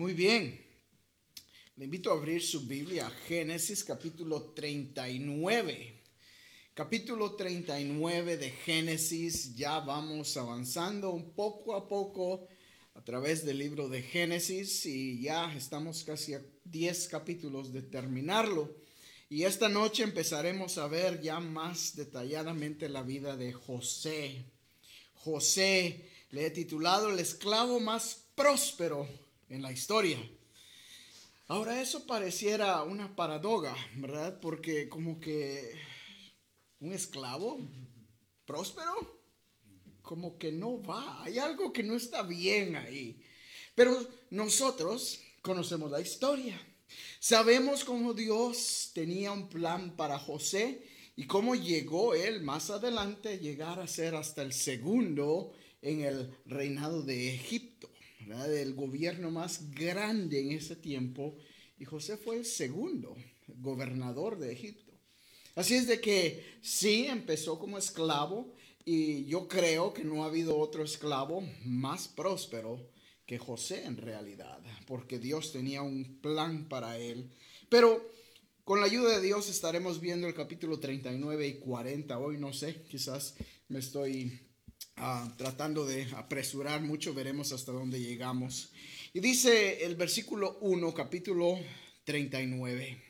Muy bien. Le invito a abrir su Biblia Génesis capítulo 39. Capítulo 39 de Génesis. Ya vamos avanzando un poco a poco a través del libro de Génesis y ya estamos casi a 10 capítulos de terminarlo. Y esta noche empezaremos a ver ya más detalladamente la vida de José. José le he titulado el esclavo más próspero en la historia. Ahora eso pareciera una paradoja, ¿verdad? Porque como que un esclavo próspero, como que no va, hay algo que no está bien ahí. Pero nosotros conocemos la historia. Sabemos cómo Dios tenía un plan para José y cómo llegó él más adelante a llegar a ser hasta el segundo en el reinado de Egipto, del gobierno más grande en ese tiempo, y José fue el segundo gobernador de Egipto. Así es de que sí empezó como esclavo y yo creo que no ha habido otro esclavo más próspero que José en realidad, porque Dios tenía un plan para él. Pero con la ayuda de Dios estaremos viendo el capítulo 39 y 40. Hoy no sé, quizás me estoy Ah, tratando de apresurar mucho, veremos hasta dónde llegamos. Y dice el versículo 1, capítulo 39.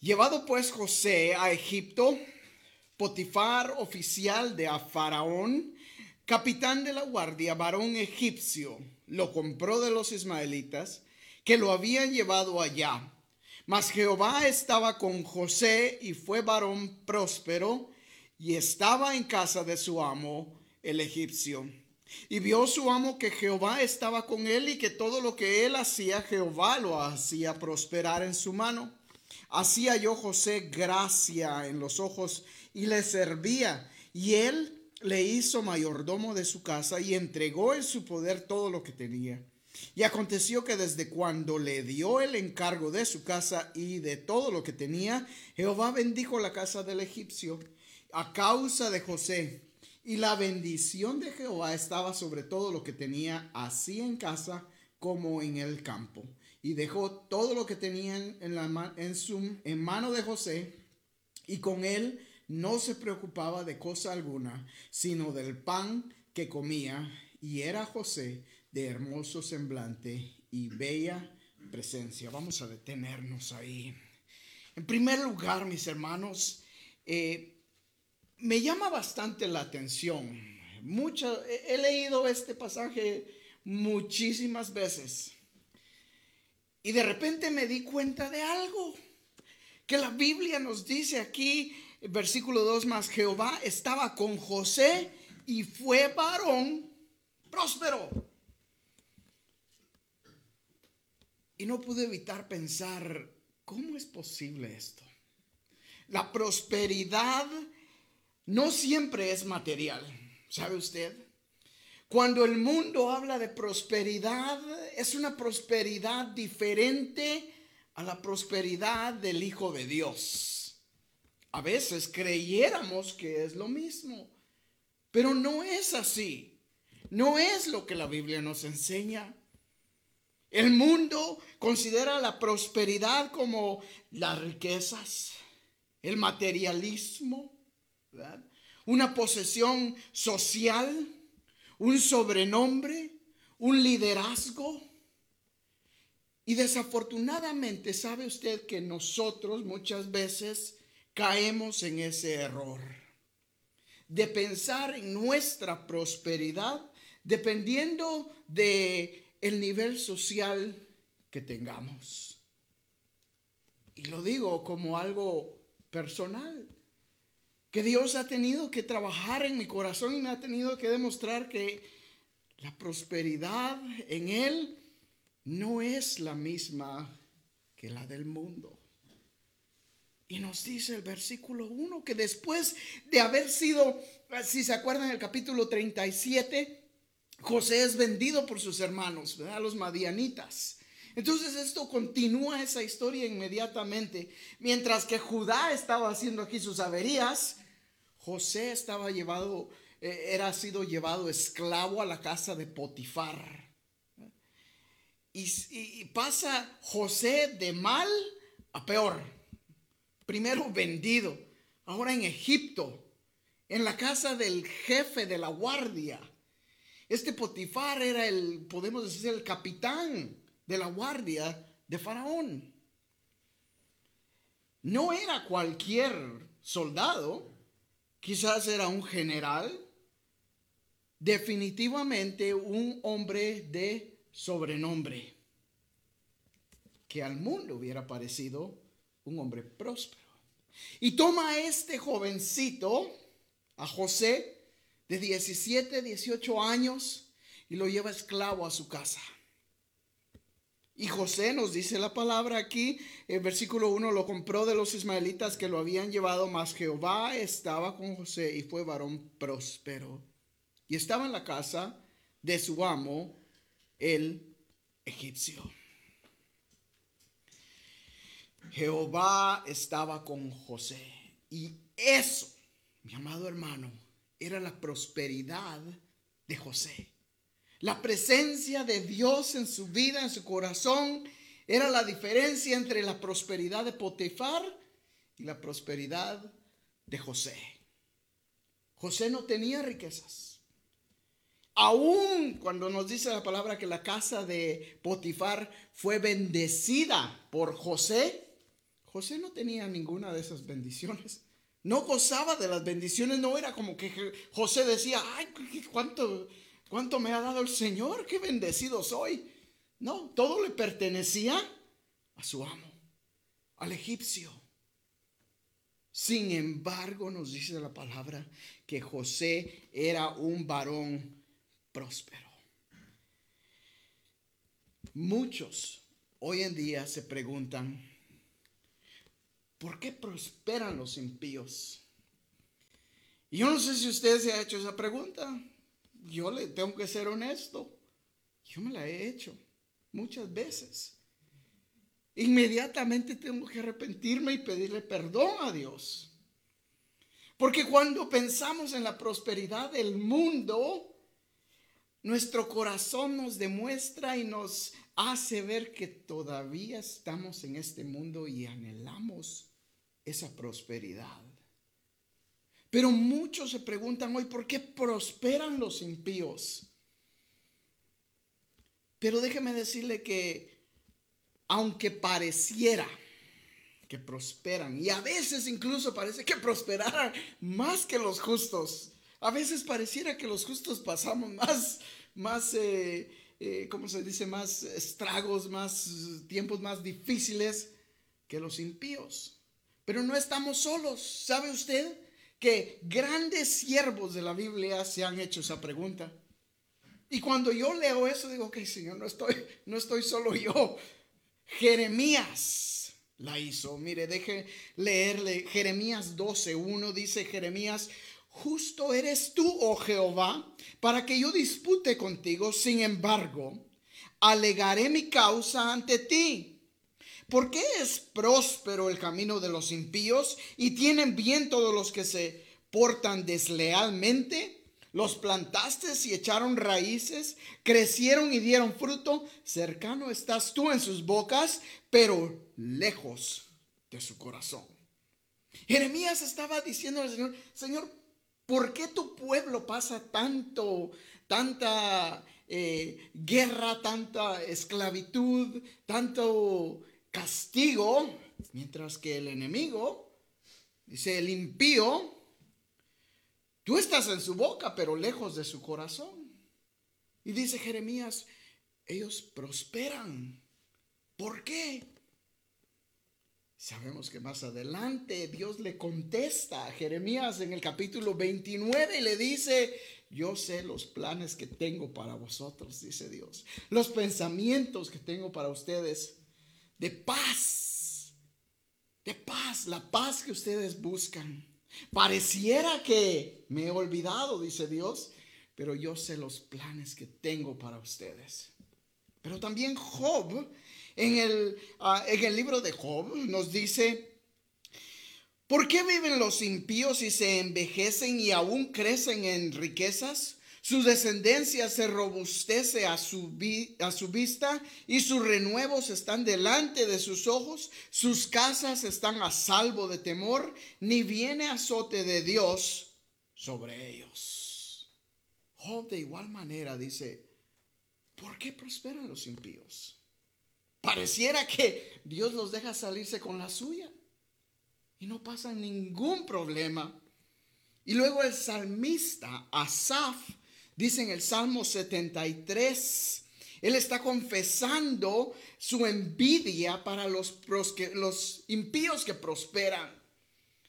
Llevado pues José a Egipto, Potifar, oficial de Faraón, capitán de la guardia, varón egipcio, lo compró de los ismaelitas que lo habían llevado allá. Mas Jehová estaba con José y fue varón próspero y estaba en casa de su amo, el egipcio. Y vio su amo que Jehová estaba con él y que todo lo que él hacía, Jehová lo hacía prosperar en su mano. Hacía yo José gracia en los ojos y le servía. Y él le hizo mayordomo de su casa y entregó en su poder todo lo que tenía. Y aconteció que desde cuando le dio el encargo de su casa y de todo lo que tenía, Jehová bendijo la casa del egipcio a causa de José. Y la bendición de Jehová estaba sobre todo lo que tenía, así en casa como en el campo. Y dejó todo lo que tenían en, la, en, su, en mano de José, y con él no se preocupaba de cosa alguna, sino del pan que comía, y era José de hermoso semblante y bella presencia. Vamos a detenernos ahí. En primer lugar, mis hermanos, eh, me llama bastante la atención. Mucho, he leído este pasaje muchísimas veces. Y de repente me di cuenta de algo. Que la Biblia nos dice aquí, versículo 2 más, Jehová estaba con José y fue varón próspero. Y no pude evitar pensar, ¿cómo es posible esto? La prosperidad no siempre es material, ¿sabe usted? Cuando el mundo habla de prosperidad, es una prosperidad diferente a la prosperidad del Hijo de Dios. A veces creyéramos que es lo mismo, pero no es así. No es lo que la Biblia nos enseña. El mundo considera la prosperidad como las riquezas, el materialismo, una posesión social, un sobrenombre, un liderazgo. Y desafortunadamente sabe usted que nosotros muchas veces caemos en ese error de pensar en nuestra prosperidad dependiendo de el nivel social que tengamos. Y lo digo como algo personal que Dios ha tenido que trabajar en mi corazón y me ha tenido que demostrar que la prosperidad en Él no es la misma que la del mundo. Y nos dice el versículo 1 que después de haber sido, si se acuerdan, el capítulo 37, José es vendido por sus hermanos, ¿verdad? los madianitas. Entonces esto continúa esa historia inmediatamente. Mientras que Judá estaba haciendo aquí sus averías, José estaba llevado, eh, era sido llevado esclavo a la casa de Potifar. y, pasa José de mal a peor. Primero vendido, ahora en Egipto, en la casa del jefe de la guardia. Este Potifar era el, podemos decir, el capitán de la guardia de Faraón. No era cualquier soldado, quizás era un general, definitivamente un hombre de sobrenombre, que al mundo hubiera parecido un hombre próspero. Y toma a este jovencito, a José, de 17, 18 años, y lo lleva esclavo a su casa. Y José nos dice la palabra aquí, el versículo 1 lo compró de los ismaelitas que lo habían llevado, mas Jehová estaba con José y fue varón próspero y estaba en la casa de su amo, el egipcio. Jehová estaba con José. Y eso, mi amado hermano, era la prosperidad de José. La presencia de Dios en su vida, en su corazón, era la diferencia entre la prosperidad de Potifar y la prosperidad de José. José no tenía riquezas. Aún cuando nos dice la palabra que la casa de Potifar fue bendecida por José, José no tenía ninguna de esas bendiciones. No gozaba de las bendiciones, no era como que José decía, ay, ¿cuánto, cuánto me ha dado el Señor? Qué bendecido soy. No, todo le pertenecía a su amo, al egipcio. Sin embargo, nos dice la palabra que José era un varón próspero. Muchos hoy en día se preguntan, ¿por qué prosperan los impíos? Y yo no sé si usted se ha hecho esa pregunta. Yo le tengo que ser honesto. Yo me la he hecho muchas veces. Inmediatamente tengo que arrepentirme y pedirle perdón a Dios. Porque cuando pensamos en la prosperidad del mundo, nuestro corazón nos demuestra y nos hace ver que todavía estamos en este mundo y anhelamos esa prosperidad. Pero muchos se preguntan hoy, ¿por qué prosperan los impíos? Pero déjeme decirle que aunque pareciera que prosperan, y a veces incluso parece que prosperaran más que los justos, a veces pareciera que los justos pasamos más, más, eh, eh, ¿cómo se dice? Más estragos, más tiempos más difíciles que los impíos. Pero no estamos solos. ¿Sabe usted que grandes siervos de la Biblia se han hecho esa pregunta? Y cuando yo leo eso, digo, ok, Señor, no estoy, no estoy solo yo. Jeremías la hizo. Mire, deje leerle. Jeremías 12.1 dice Jeremías, Justo eres tú, oh Jehová, para que yo dispute contigo. Sin embargo, alegaré mi causa ante ti. ¿Por qué es próspero el camino de los impíos y tienen bien todos los que se portan deslealmente? Los plantaste y echaron raíces, crecieron y dieron fruto. Cercano estás tú en sus bocas, pero lejos de su corazón. Jeremías estaba diciendo al Señor, Señor, ¿Por qué tu pueblo pasa tanto, tanta eh, guerra, tanta esclavitud, tanto castigo, mientras que el enemigo, dice el impío, tú estás en su boca, pero lejos de su corazón? Y dice Jeremías, ellos prosperan. ¿Por qué? Sabemos que más adelante Dios le contesta a Jeremías en el capítulo 29 y le dice, yo sé los planes que tengo para vosotros, dice Dios, los pensamientos que tengo para ustedes de paz, de paz, la paz que ustedes buscan. Pareciera que me he olvidado, dice Dios, pero yo sé los planes que tengo para ustedes. Pero también Job en el, ah, en el libro de Job nos dice, ¿por qué viven los impíos y se envejecen y aún crecen en riquezas? Su descendencia se robustece a su, a su, vista y sus renuevos están delante de sus ojos. Sus casas están a salvo de temor, ni viene azote de Dios sobre ellos. Job de igual manera dice, ¿por qué prosperan los impíos? Pareciera que Dios los deja salirse con la suya y no pasa ningún problema. Y luego el salmista Asaf dice en el Salmo 73, él está confesando su envidia para los, los impíos que prosperan.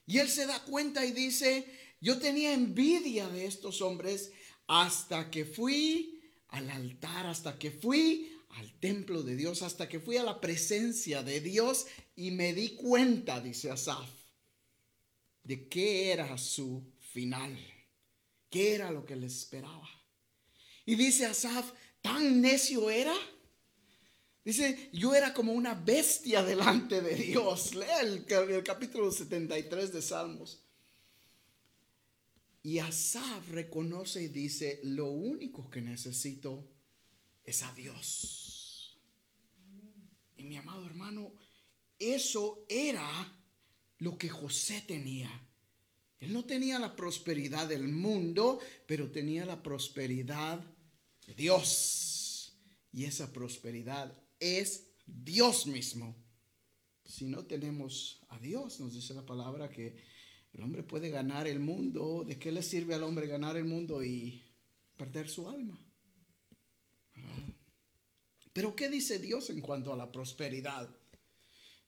Y él se da cuenta y dice, yo tenía envidia de estos hombres hasta que fui al altar, hasta que fui al templo de Dios, hasta que fui a la presencia de Dios y me di cuenta, dice Asaf, de qué era su final, qué era lo que le esperaba. Y dice Asaf, tan necio era. Dice, yo era como una bestia delante de Dios. Lea el, capítulo 73 de Salmos. Y Asaf reconoce y dice, lo único que necesito es a Dios. Y mi amado hermano, eso era lo que José tenía. Él no tenía la prosperidad del mundo, pero tenía la prosperidad Dios. Y esa prosperidad es Dios mismo. Si no tenemos a Dios, nos dice la palabra que el hombre puede ganar el mundo. ¿De qué le sirve al hombre ganar el mundo y perder su alma? Pero ¿qué dice Dios en cuanto a la prosperidad?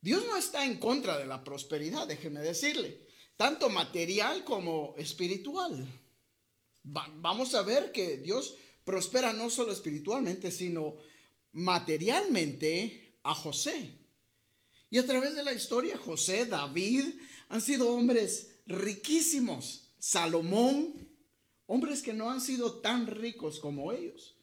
Dios no está en contra de la prosperidad, déjeme decirle, tanto material como espiritual. vamos a ver que Dios prospera no solo espiritualmente, sino materialmente a José. Y a través de la historia, José, David, han sido hombres riquísimos. Salomón, hombres que no han sido tan ricos como ellos.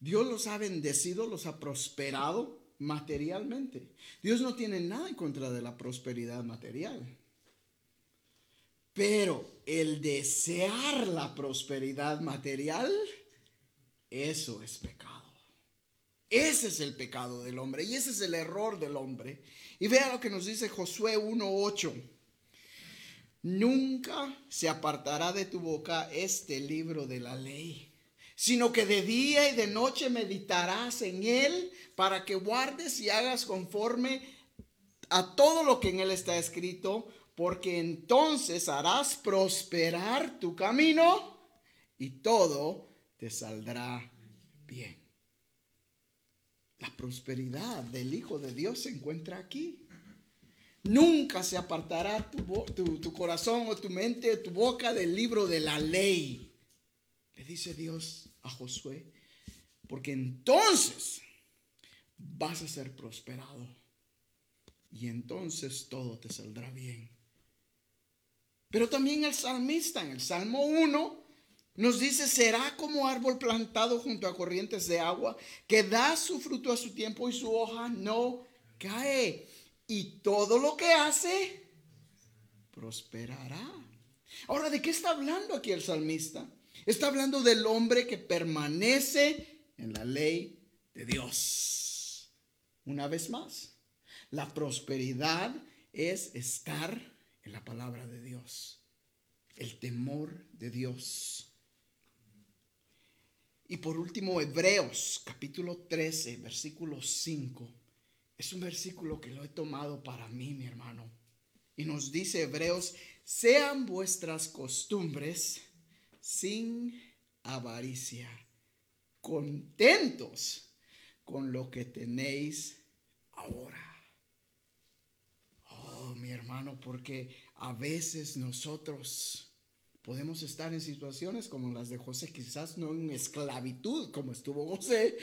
Dios los ha bendecido, los ha prosperado materialmente. Dios no tiene nada en contra de la prosperidad material. Pero el desear la prosperidad material, eso es pecado. Ese es el pecado del hombre y ese es el error del hombre. Y vea lo que nos dice Josué 1.8. Nunca se apartará de tu boca este libro de la ley, sino que de día y de noche meditarás en él para que guardes y hagas conforme a todo lo que en él está escrito, porque entonces harás prosperar tu camino y todo te saldrá bien. La prosperidad del Hijo de Dios se encuentra aquí. Nunca se apartará tu, tu, corazón o tu mente o tu boca del libro de la ley. Le dice Dios a Josué, porque entonces vas a ser prosperado y entonces todo te saldrá bien. Pero también el salmista en el Salmo 1 nos dice, será como árbol plantado junto a corrientes de agua, que da su fruto a su tiempo y su hoja no cae. Y todo lo que hace, prosperará. Ahora, ¿de qué está hablando aquí el salmista? Está hablando del hombre que permanece en la ley de Dios. Una vez más, la prosperidad es estar en la palabra de Dios. El temor de Dios. Y por último, Hebreos capítulo 13, versículo 5. Es un versículo que lo he tomado para mí, mi hermano. Y nos dice Hebreos, sean vuestras costumbres sin avaricia, contentos con lo que tenéis ahora. Oh, mi hermano, porque a veces nosotros Podemos estar en situaciones como las de José, quizás no en esclavitud como estuvo José,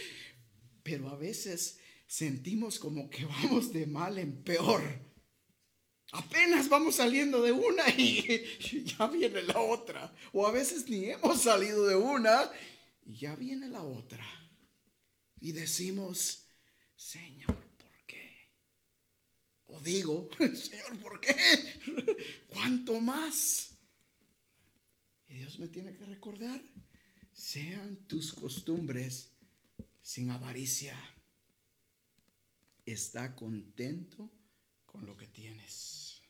pero a veces sentimos como que vamos de mal en peor. Apenas vamos saliendo de una y, ya viene la otra. O a veces ni hemos salido de una y ya viene la otra. Y decimos, Señor, ¿por qué? O digo, Señor, ¿por qué? ¿Cuánto más? Y Dios me tiene que recordar, sean tus costumbres sin avaricia. Está contento con lo que tienes.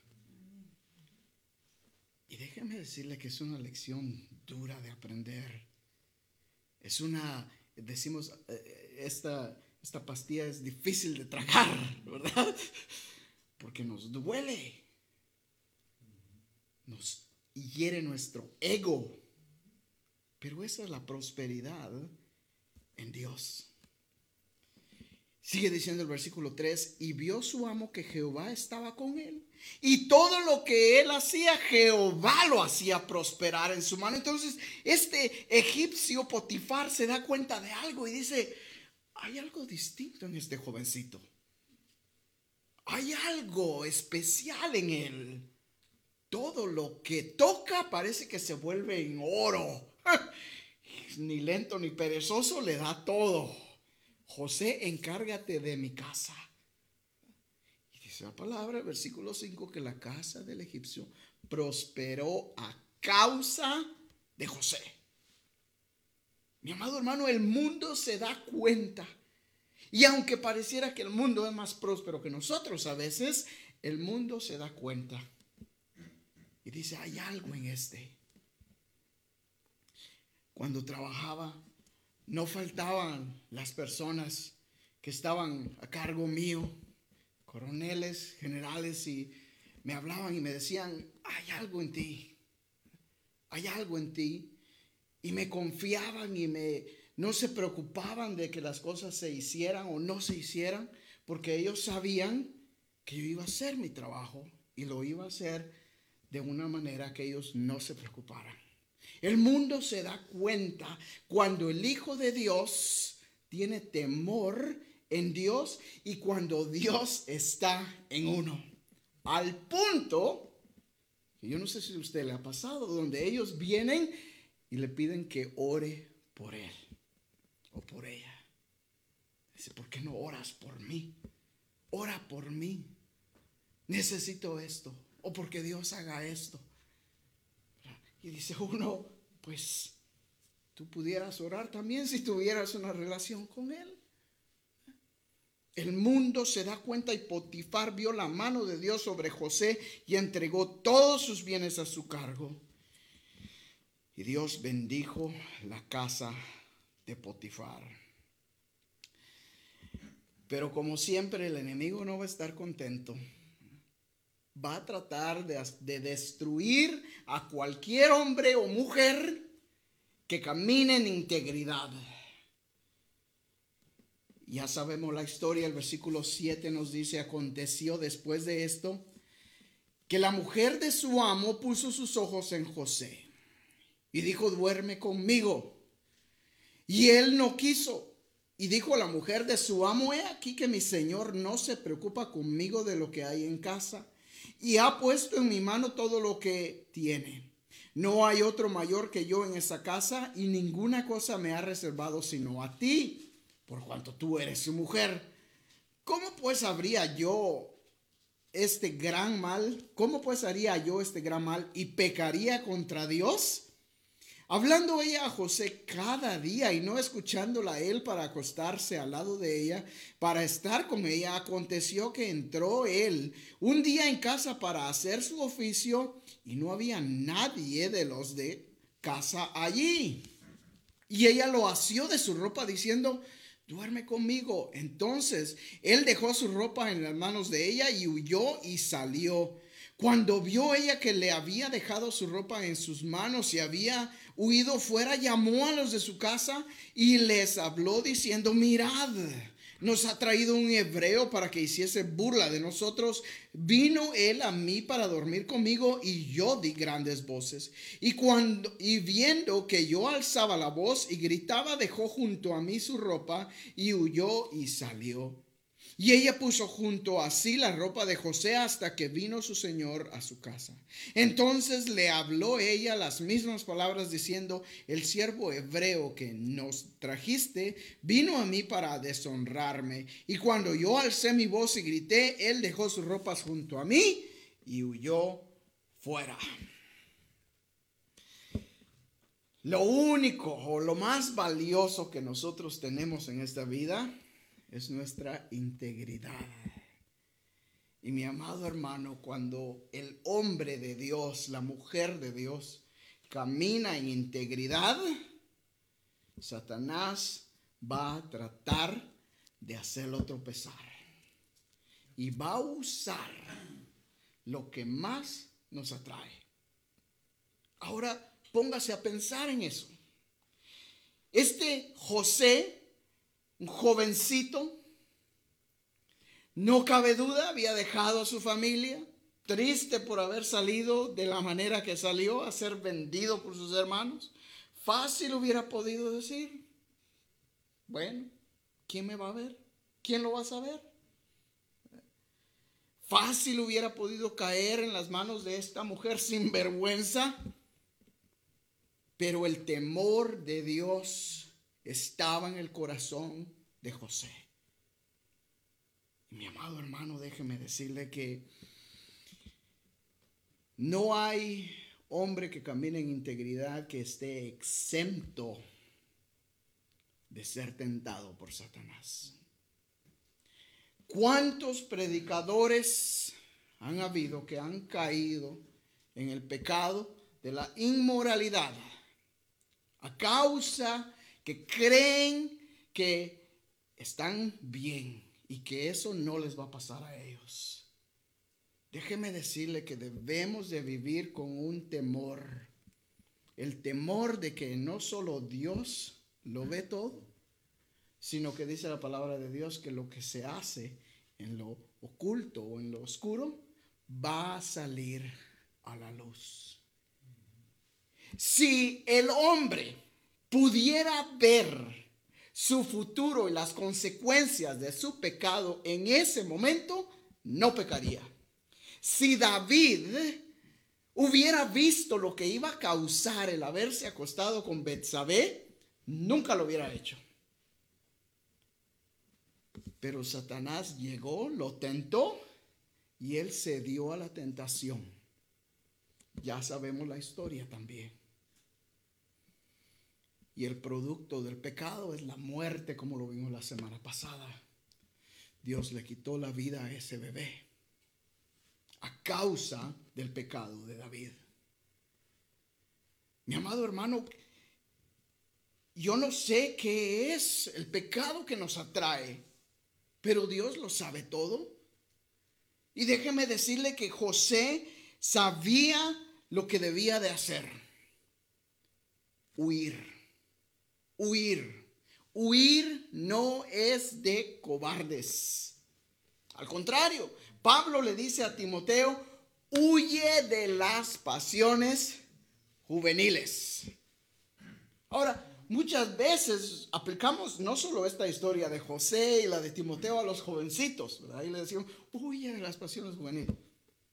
Y déjeme decirle que es una lección dura de aprender. Es una, decimos, eh, esta, esta pastilla es difícil de tragar, ¿verdad? Porque nos duele. Nos hiere nuestro ego. Pero esa es la prosperidad en Dios. Sigue diciendo el versículo 3, y vio su amo que Jehová estaba con él. Y todo lo que él hacía, Jehová lo hacía prosperar en su mano. Entonces, este egipcio Potifar se da cuenta de algo y dice, hay algo distinto en este jovencito. Hay algo especial en él. Todo lo que toca parece que se vuelve en oro. ni lento ni perezoso, le da todo. José, encárgate de mi casa. Y dice la palabra, versículo 5, que la casa del egipcio prosperó a causa de José. Mi amado hermano, el mundo se da cuenta. Y aunque pareciera que el mundo es más próspero que nosotros a veces, el mundo se da cuenta. Y dice, hay algo en este cuando trabajaba, no faltaban las personas que estaban a cargo mío, coroneles, generales, y me hablaban y me decían, hay algo en ti, hay algo en ti. Y me confiaban y me, no se preocupaban de que las cosas se hicieran o no se hicieran, porque ellos sabían que yo iba a hacer mi trabajo y lo iba a hacer de una manera que ellos no se preocuparan. El mundo se da cuenta cuando el Hijo de Dios tiene temor en Dios y cuando Dios está en uno. Al punto, que yo no sé si a usted le ha pasado, donde ellos vienen y le piden que ore por él o por ella. Dice, ¿por qué no oras por mí? Ora por mí. Necesito esto. O porque Dios haga esto. Y dice uno, pues tú pudieras orar también si tuvieras una relación con Él. El mundo se da cuenta y Potifar vio la mano de Dios sobre José y entregó todos sus bienes a su cargo. Y Dios bendijo la casa de Potifar. Pero como siempre el enemigo no va a estar contento va a tratar de, destruir a cualquier hombre o mujer que camine en integridad. Ya sabemos la historia, el versículo 7 nos dice, aconteció después de esto, que la mujer de su amo puso sus ojos en José y dijo, duerme conmigo. Y él no quiso. Y dijo a la mujer de su amo, he aquí que mi señor no se preocupa conmigo de lo que hay en casa y ha puesto en mi mano todo lo que tiene. No hay otro mayor que yo en esa casa y ninguna cosa me ha reservado sino a ti, por cuanto tú eres su mujer. ¿Cómo pues habría yo este gran mal? ¿Cómo pues haría yo este gran mal y pecaría contra Dios? Hablando ella a José cada día y no escuchándola a él para acostarse al lado de ella, para estar con ella, aconteció que entró él un día en casa para hacer su oficio y no había nadie de los de casa allí. Y ella lo asió de su ropa diciendo, duerme conmigo. Entonces él dejó su ropa en las manos de ella y huyó y salió. Cuando vio ella que le había dejado su ropa en sus manos y había huido fuera, llamó a los de su casa y les habló diciendo, mirad, nos ha traído un hebreo para que hiciese burla de nosotros. Vino él a mí para dormir conmigo y yo di grandes voces. Y cuando y viendo que yo alzaba la voz y gritaba, dejó junto a mí su ropa y huyó y salió. Y ella puso junto a sí la ropa de José hasta que vino su señor a su casa. Entonces le habló ella las mismas palabras diciendo, el siervo hebreo que nos trajiste vino a mí para deshonrarme. Y cuando yo alcé mi voz y grité, él dejó sus ropas junto a mí y huyó fuera. Lo único o lo más valioso que nosotros tenemos en esta vida es nuestra integridad. Y mi amado hermano, cuando el hombre de Dios, la mujer de Dios, camina en integridad, Satanás va a tratar de hacerlo tropezar. Y va a usar lo que más nos atrae. Ahora póngase a pensar en eso. Este José, un jovencito, no cabe duda, había dejado a su familia, triste por haber salido de la manera que salió, a ser vendido por sus hermanos. Fácil hubiera podido decir, bueno, ¿quién me va a ver? ¿Quién lo va a saber? Fácil hubiera podido caer en las manos de esta mujer sin vergüenza, pero el temor de Dios estaba en el corazón de José. Mi amado hermano, déjeme decirle que no hay hombre que camine en integridad que esté exento de ser tentado por Satanás. ¿Cuántos predicadores han habido que han caído en el pecado de la inmoralidad a causa que creen que están bien y que eso no les va a pasar a ellos? Déjeme decirle que debemos de vivir con un temor, el temor de que no solo Dios lo ve todo, sino que dice la palabra de Dios que lo que se hace en lo oculto o en lo oscuro va a salir a la luz. Si el hombre pudiera ver su futuro y las consecuencias de su pecado en ese momento, no pecaría. Si David hubiera visto lo que iba a causar el haberse acostado con Betsabé, nunca lo hubiera hecho. Pero Satanás llegó, lo tentó y él cedió a la tentación. Ya sabemos la historia también. Y el producto del pecado es la muerte, como lo vimos la semana pasada. Dios le quitó la vida a ese bebé a causa del pecado de David. Mi amado hermano, yo no sé qué es el pecado que nos atrae pero Dios lo sabe todo. Y déjeme decirle que José sabía lo que debía de hacer. Huir. Huir. Huir no es de cobardes. Al contrario, Pablo le dice a Timoteo, huye de las pasiones juveniles. Ahora, muchas veces aplicamos no solo esta historia de José y la de Timoteo a los jovencitos, ¿verdad? Y le decimos, huye de las pasiones juveniles.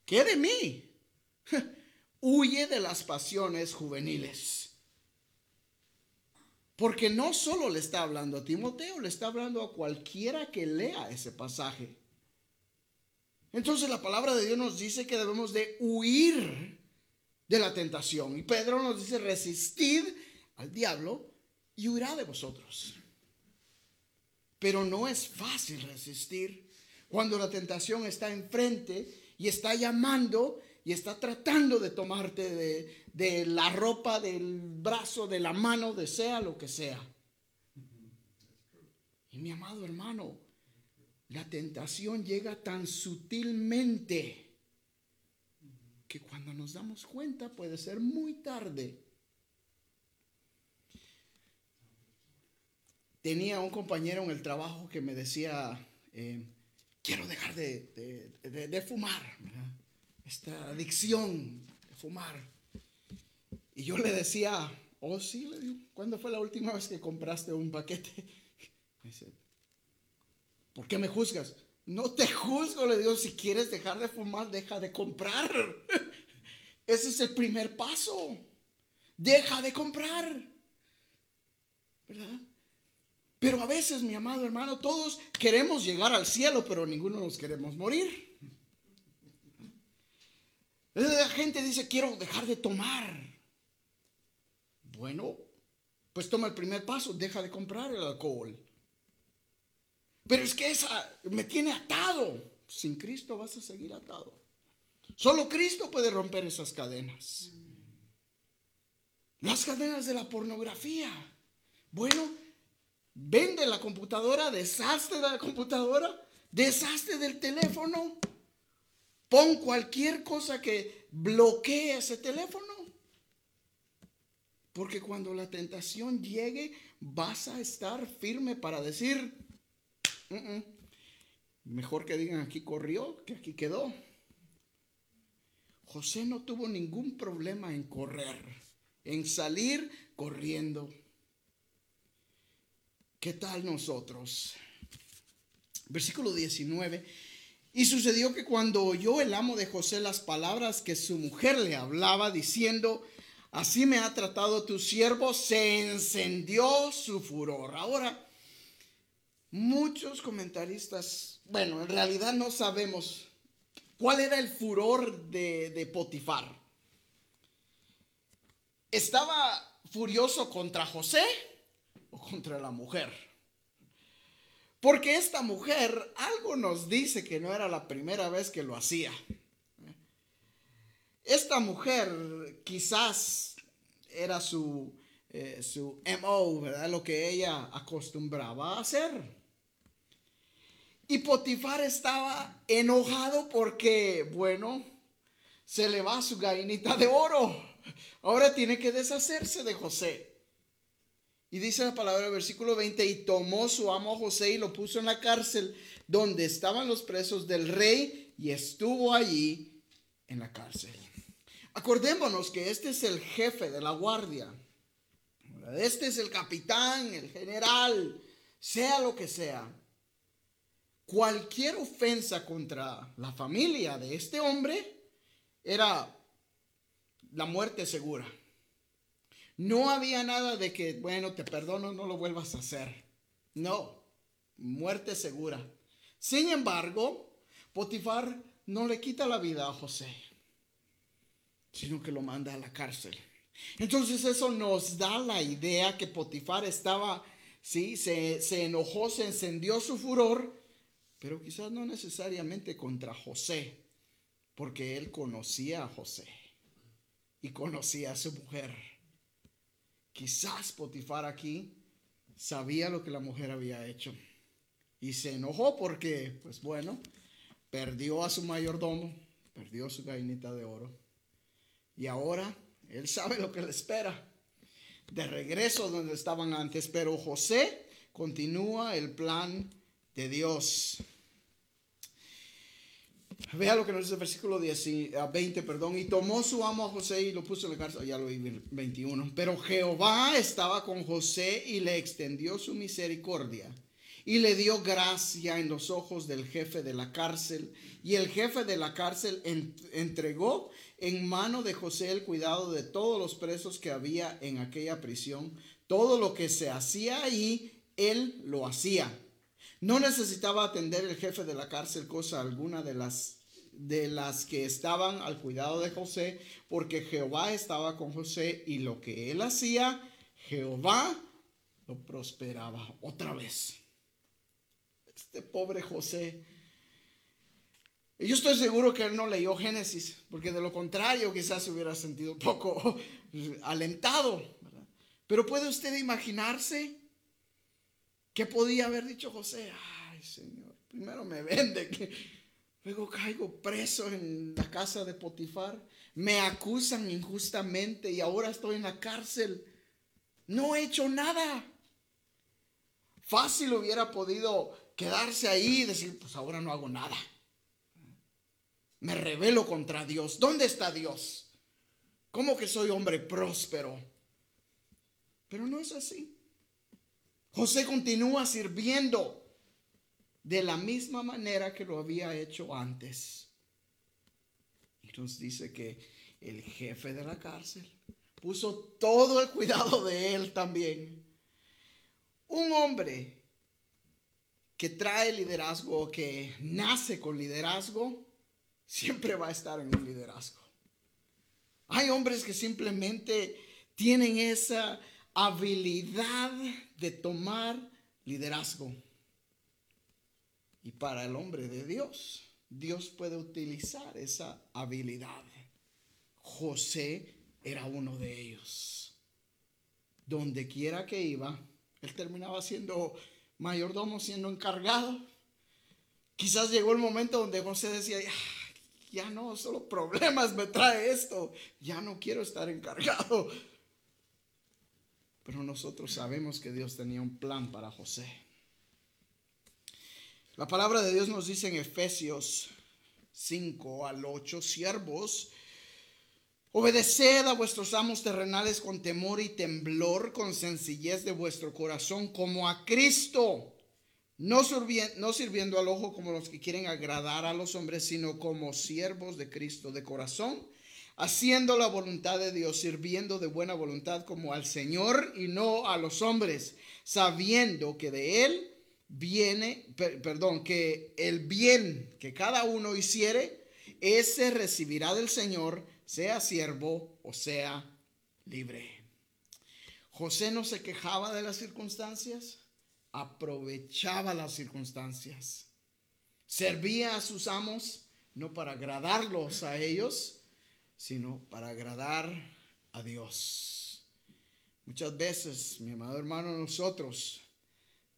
¿Qué de mí? huye de las pasiones juveniles. Porque no solo le está hablando a Timoteo, le está hablando a cualquiera que lea ese pasaje. Entonces la palabra de Dios nos dice que debemos de huir de la tentación. Y Pedro nos dice, resistid al diablo y huirá de vosotros. Pero no es fácil resistir cuando la tentación está enfrente y está llamando y está tratando de tomarte de, de, la ropa, del brazo, de la mano, de sea lo que sea. Y mi amado hermano, la tentación llega tan sutilmente que cuando nos damos cuenta puede ser muy tarde. tenía un compañero en el trabajo que me decía, eh, quiero dejar de, fumar, esta adicción de fumar. Y yo le decía, oh sí, le digo, ¿cuándo fue la última vez que compraste un paquete? Dice, ¿por qué me juzgas? No te juzgo, le digo, si quieres dejar de fumar, deja de comprar. Ese es el primer paso. Deja de comprar. ¿Verdad? Pero a veces, mi amado hermano, todos queremos llegar al cielo, pero ninguno nos queremos morir. La gente dice, quiero dejar de tomar. Bueno, pues toma el primer paso, deja de comprar el alcohol. Pero es que esa me tiene atado. Sin Cristo vas a seguir atado. Solo Cristo puede romper esas cadenas. Las cadenas de la pornografía. Bueno, vende la computadora, deshazte de la computadora, deshazte del teléfono. Pon cualquier cosa que bloquee ese teléfono. Porque cuando la tentación llegue, vas a estar firme para decir, mejor que digan aquí corrió que aquí quedó. José no tuvo ningún problema en correr, en salir corriendo. ¿Qué tal nosotros? Versículo 19. Y sucedió que cuando oyó el amo de José las palabras que su mujer le hablaba, diciendo, así me ha tratado tu siervo, se encendió su furor. Ahora, muchos comentaristas, bueno, en realidad no sabemos cuál era el furor de, de Potifar. ¿Estaba furioso contra José o contra la mujer? Porque esta mujer, algo nos dice que no era la primera vez que lo hacía. Esta mujer quizás era su, eh, su MO. Lo que ella acostumbraba a hacer. Y Potifar estaba enojado porque, bueno, se le va su gallinita de oro. Ahora tiene que deshacerse de José. Y dice la palabra del versículo 20, y tomó su amo José y lo puso en la cárcel donde estaban los presos del rey y estuvo allí en la cárcel. Acordémonos que este es el jefe de la guardia. Este es el capitán, el general, sea lo que sea. Cualquier ofensa contra la familia de este hombre era la muerte segura. No había nada de que, bueno, te perdono, no lo vuelvas a hacer. No, muerte segura. Sin embargo, Potifar no le quita la vida a José, sino que lo manda a la cárcel. Entonces eso nos da la idea que Potifar estaba, sí, se, se enojó, se encendió su furor, pero quizás no necesariamente contra José, porque él conocía a José y conocía a su mujer. Quizás Potifar aquí sabía lo que la mujer había hecho y se enojó porque, pues bueno, perdió a su mayordomo, perdió su gallinita de oro y ahora él sabe lo que le espera. De regreso donde estaban antes, pero José continúa el plan de Dios. Vea lo que nos dice el versículo 10, 20, perdón. Y tomó su amo a José y lo puso en la cárcel. Ya lo vi, 21. Pero Jehová estaba con José y le extendió su misericordia. Y le dio gracia en los ojos del jefe de la cárcel. Y el jefe de la cárcel entregó en mano de José el cuidado de todos los presos que había en aquella prisión. Todo lo que se hacía ahí, él lo hacía. No necesitaba atender el jefe de la cárcel cosa alguna de las de las que estaban al cuidado de José, porque Jehová estaba con José y lo que él hacía, Jehová lo prosperaba otra vez. Este pobre José. Yo estoy seguro que él no leyó Génesis, porque de lo contrario quizás se hubiera sentido un poco alentado. Pero puede usted imaginarse qué podía haber dicho José. Ay, Señor, primero me vende, que Luego caigo preso en la casa de Potifar. Me acusan injustamente y ahora estoy en la cárcel. No he hecho nada. Fácil hubiera podido quedarse ahí y decir, pues ahora no hago nada. Me rebelo contra Dios. ¿Dónde está Dios? ¿Cómo que soy hombre próspero? Pero no es así. José continúa sirviendo de la misma manera que lo había hecho antes. Entonces dice que el jefe de la cárcel puso todo el cuidado de él también. Un hombre que trae liderazgo, que nace con liderazgo, siempre va a estar en un liderazgo. Hay hombres que simplemente tienen esa habilidad de tomar liderazgo. Y para el hombre de Dios, Dios puede utilizar esa habilidad. José era uno de ellos. Donde quiera que iba, él terminaba siendo mayordomo, siendo encargado. Quizás llegó el momento donde José decía, ya no, solo problemas me trae esto, ya no quiero estar encargado. Pero nosotros sabemos que Dios tenía un plan para José. La palabra de Dios nos dice en Efesios 5 al 8, siervos, obedeced a vuestros amos terrenales con temor y temblor, con sencillez de vuestro corazón, como a Cristo, no, no sirviendo al ojo como los que quieren agradar a los hombres, sino como siervos de Cristo de corazón, haciendo la voluntad de Dios, sirviendo de buena voluntad como al Señor y no a los hombres, sabiendo que de Él viene, perdón, que el bien que cada uno hiciere, ese recibirá del Señor, sea siervo o sea libre. José no se quejaba de las circunstancias, aprovechaba las circunstancias. Servía a sus amos no para agradarlos a ellos, sino para agradar a Dios. Muchas veces, mi amado hermano, nosotros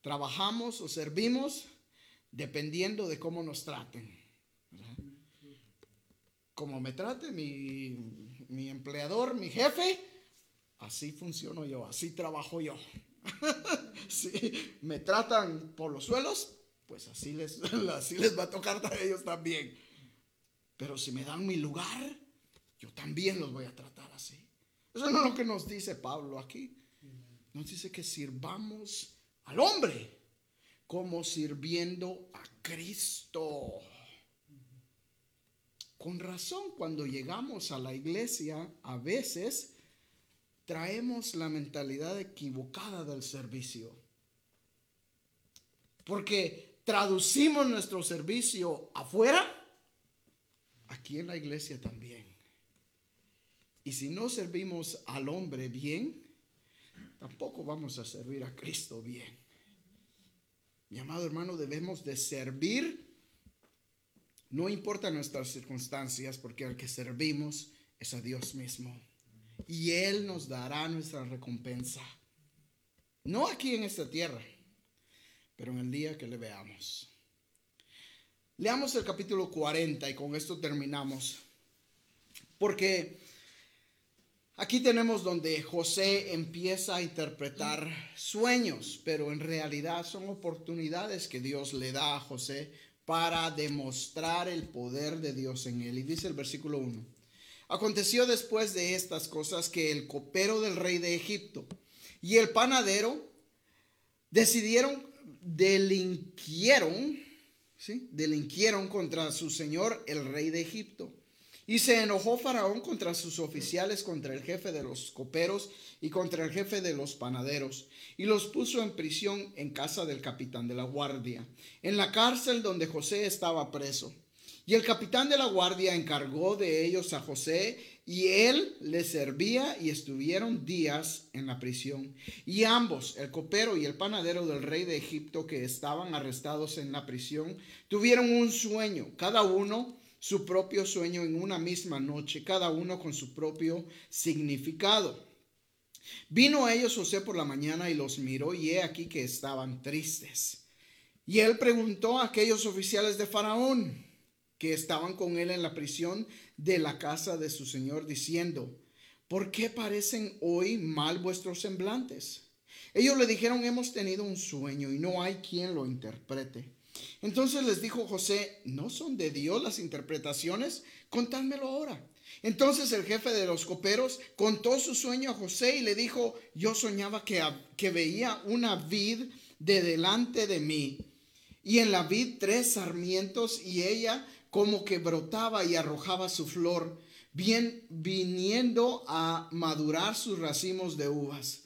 Trabajamos o servimos dependiendo de cómo nos traten. Como me trate mi, empleador, mi jefe, así funciono yo, así trabajo yo. si me tratan por los suelos, pues así les, así les va a tocar a ellos también. Pero si me dan mi lugar, yo también los voy a tratar así. Eso no es lo que nos dice Pablo aquí. Nos dice que sirvamos al hombre como sirviendo a Cristo. Con razón, cuando llegamos a la iglesia, a veces traemos la mentalidad equivocada del servicio. Porque traducimos nuestro servicio afuera, aquí en la iglesia también. Y si no servimos al hombre bien, tampoco vamos a servir a Cristo bien. Mi amado hermano, debemos de servir, no importa nuestras circunstancias, porque al que servimos es a Dios mismo. Y Él nos dará nuestra recompensa. No aquí en esta tierra, pero en el día que le veamos. Leamos el capítulo 40 y con esto terminamos. Porque Aquí tenemos donde José empieza a interpretar sueños, pero en realidad son oportunidades que Dios le da a José para demostrar el poder de Dios en él. Y dice el versículo 1. Aconteció después de estas cosas que el copero del rey de Egipto y el panadero decidieron, delinquieron, ¿sí? delinquieron contra su señor, el rey de Egipto y se enojó Faraón contra sus oficiales, contra el jefe de los coperos y contra el jefe de los panaderos, y los puso en prisión en casa del capitán de la guardia, en la cárcel donde José estaba preso. Y el capitán de la guardia encargó de ellos a José, y él les servía y estuvieron días en la prisión. Y ambos, el copero y el panadero del rey de Egipto que estaban arrestados en la prisión, tuvieron un sueño, cada uno su propio sueño en una misma noche, cada uno con su propio significado. Vino a ellos José por la mañana y los miró y he aquí que estaban tristes. Y él preguntó a aquellos oficiales de Faraón que estaban con él en la prisión de la casa de su señor, diciendo, ¿por qué parecen hoy mal vuestros semblantes? Ellos le dijeron, hemos tenido un sueño y no hay quien lo interprete. Entonces les dijo José, ¿no son de Dios las interpretaciones? Contádmelo ahora. Entonces el jefe de los coperos contó su sueño a José y le dijo, yo soñaba que, que veía una vid de delante de mí y en la vid tres sarmientos y ella como que brotaba y arrojaba su flor, bien viniendo a madurar sus racimos de uvas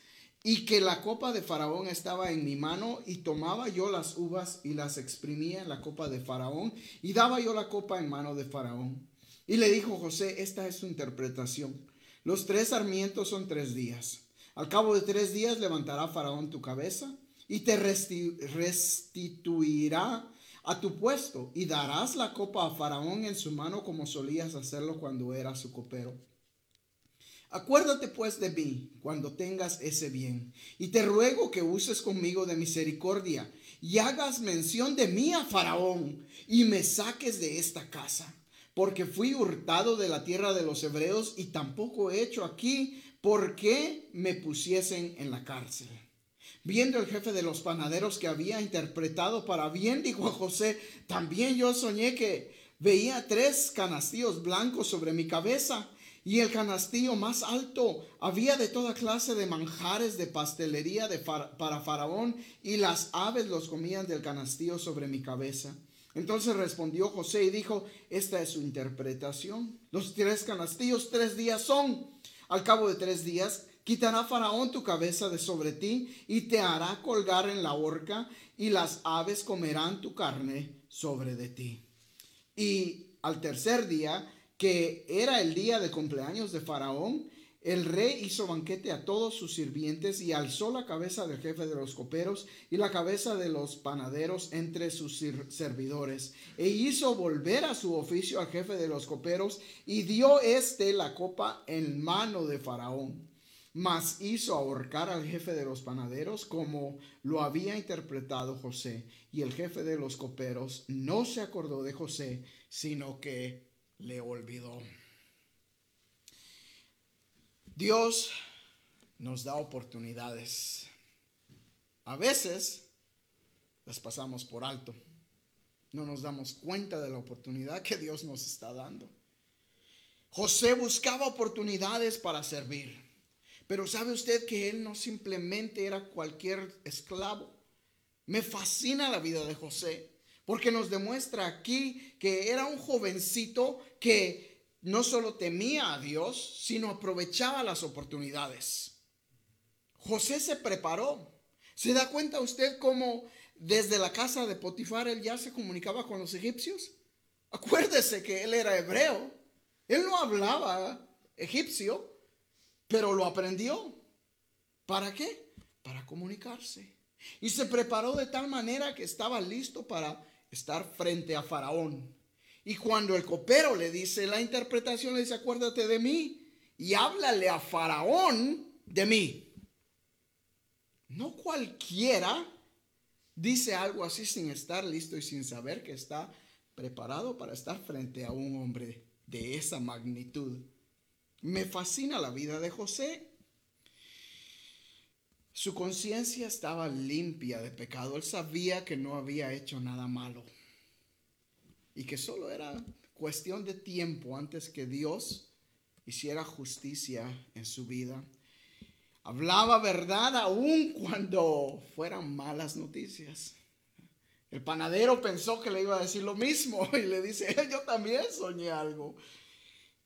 y que la copa de Faraón estaba en mi mano, y tomaba yo las uvas y las exprimía en la copa de Faraón, y daba yo la copa en mano de Faraón. Y le dijo José, esta es su interpretación. Los tres sarmientos son tres días. Al cabo de tres días levantará Faraón tu cabeza y te restituirá a tu puesto y darás la copa a Faraón en su mano como solías hacerlo cuando era su copero. Acuérdate pues de mí cuando tengas ese bien, y te ruego que uses conmigo de misericordia, y hagas mención de mí a Faraón, y me saques de esta casa, porque fui hurtado de la tierra de los hebreos, y tampoco he hecho aquí porque me pusiesen en la cárcel. Viendo el jefe de los panaderos que había interpretado para bien, dijo a José, también yo soñé que veía tres canastillos blancos sobre mi cabeza y el canastillo más alto había de toda clase de manjares de pastelería para Faraón y las aves los comían del canastillo sobre mi cabeza. Entonces respondió José y dijo, esta es su interpretación. Los tres canastillos tres días son. Al cabo de tres días quitará Faraón tu cabeza de sobre ti y te hará colgar en la horca y las aves comerán tu carne sobre de ti. Y al tercer día que era el día de cumpleaños de Faraón, el rey hizo banquete a todos sus sirvientes y alzó la cabeza del jefe de los coperos y la cabeza de los panaderos entre sus servidores. E hizo volver a su oficio al jefe de los coperos y dio éste la copa en mano de Faraón. Mas hizo ahorcar al jefe de los panaderos como lo había interpretado José. Y el jefe de los coperos no se acordó de José, sino que le olvidó. Dios nos da oportunidades. A veces las pasamos por alto. No nos damos cuenta de la oportunidad que Dios nos está dando. José buscaba oportunidades para servir. Pero sabe usted que él no simplemente era cualquier esclavo. Me fascina la vida de José. Porque nos demuestra aquí que era un jovencito que no solo temía a Dios, sino aprovechaba las oportunidades. José se preparó. ¿Se da cuenta usted cómo desde la casa de Potifar él ya se comunicaba con los egipcios? Acuérdese que él era hebreo. Él no hablaba egipcio, pero lo aprendió. ¿Para qué? Para comunicarse. Y se preparó de tal manera que estaba listo para estar frente a Faraón. Y cuando el copero le dice la interpretación, le dice, acuérdate de mí y háblale a Faraón de mí. No cualquiera dice algo así sin estar listo y sin saber que está preparado para estar frente a un hombre de esa magnitud. Me fascina la vida de José. Su conciencia estaba limpia de pecado. Él sabía que no había hecho nada malo y que solo era cuestión de tiempo antes que Dios hiciera justicia en su vida. Hablaba verdad aún cuando fueran malas noticias. El panadero pensó que le iba a decir lo mismo y le dice, yo también soñé algo.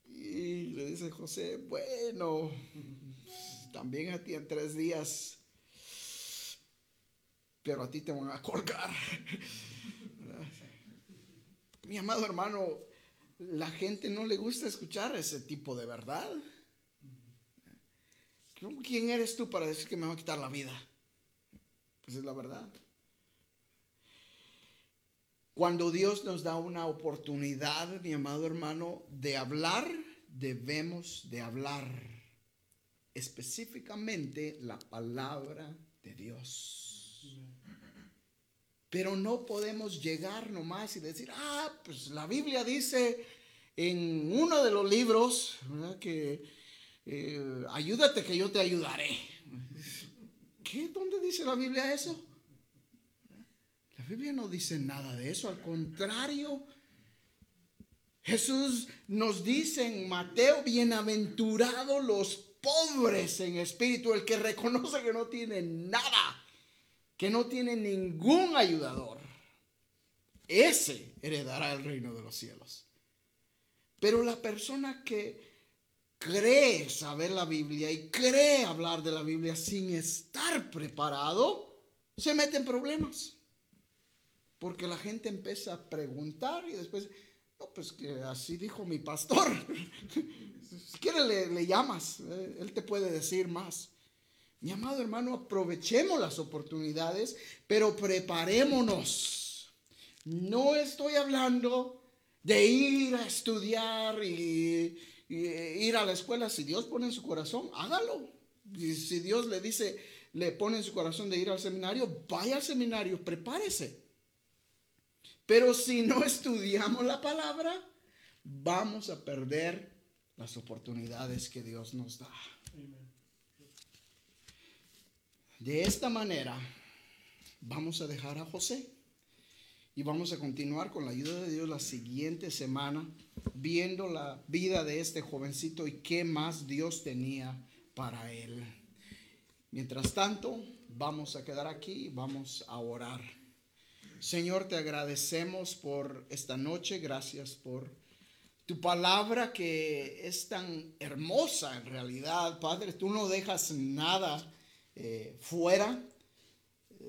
Y le dice José, bueno, también a ti en tres días pero a ti te van a colgar. Mi amado hermano, la gente no le gusta escuchar ese tipo de verdad. ¿Quién eres tú para decir que me va a quitar la vida? Pues es la verdad. Cuando Dios nos da una oportunidad, mi amado hermano, de hablar, debemos de hablar específicamente la palabra de Dios. Pero no podemos llegar nomás y decir, ah, pues la Biblia dice en uno de los libros que eh, ayúdate que yo te ayudaré. ¿Qué? ¿Dónde dice la Biblia eso? La Biblia no dice nada de eso, al contrario. Jesús nos dice en Mateo, bienaventurados los pobres en espíritu, el que reconoce que no tiene nada que no tiene ningún ayudador, ese heredará el reino de los cielos. Pero la persona que cree saber la Biblia y cree hablar de la Biblia sin estar preparado, se mete en problemas. Porque la gente empieza a preguntar y después, No, pues que así dijo mi pastor. si quiere le, le llamas, eh, él te puede decir más. Mi amado hermano, aprovechemos las oportunidades, pero preparémonos. No estoy hablando de ir a estudiar y, ir a la escuela. Si Dios pone en su corazón, hágalo. Y si Dios le dice, le pone en su corazón de ir al seminario, vaya al seminario, prepárese. Pero si no estudiamos la palabra, vamos a perder las oportunidades que Dios nos da. De esta manera, vamos a dejar a José y vamos a continuar con la ayuda de Dios la siguiente semana, viendo la vida de este jovencito y qué más Dios tenía para él. Mientras tanto, vamos a quedar aquí y vamos a orar. Señor, te agradecemos por esta noche, gracias por tu palabra que es tan hermosa en realidad, Padre. Tú no dejas nada eh, fuera.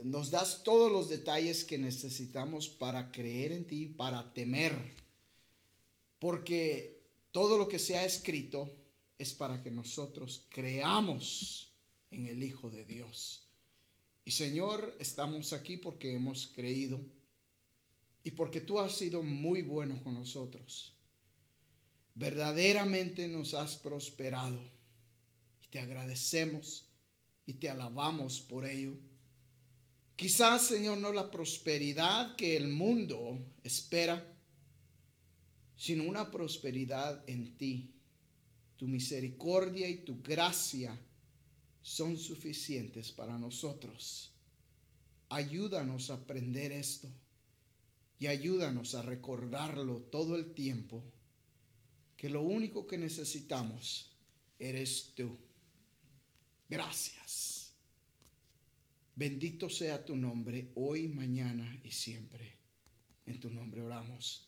Nos das todos los detalles que necesitamos para creer en ti, para temer. Porque todo lo que se ha escrito es para que nosotros creamos en el Hijo de Dios. Y Señor, estamos aquí porque hemos creído y porque tú has sido muy bueno con nosotros. Verdaderamente nos has prosperado y te agradecemos y te alabamos por ello. Quizás, Señor, no la prosperidad que el mundo espera, sino una prosperidad en ti tu misericordia y tu gracia son suficientes para nosotros. Ayúdanos a aprender esto y ayúdanos a recordarlo todo el tiempo, que lo único que necesitamos eres tú. Gracias. Bendito sea tu nombre hoy, mañana y siempre. En tu nombre oramos.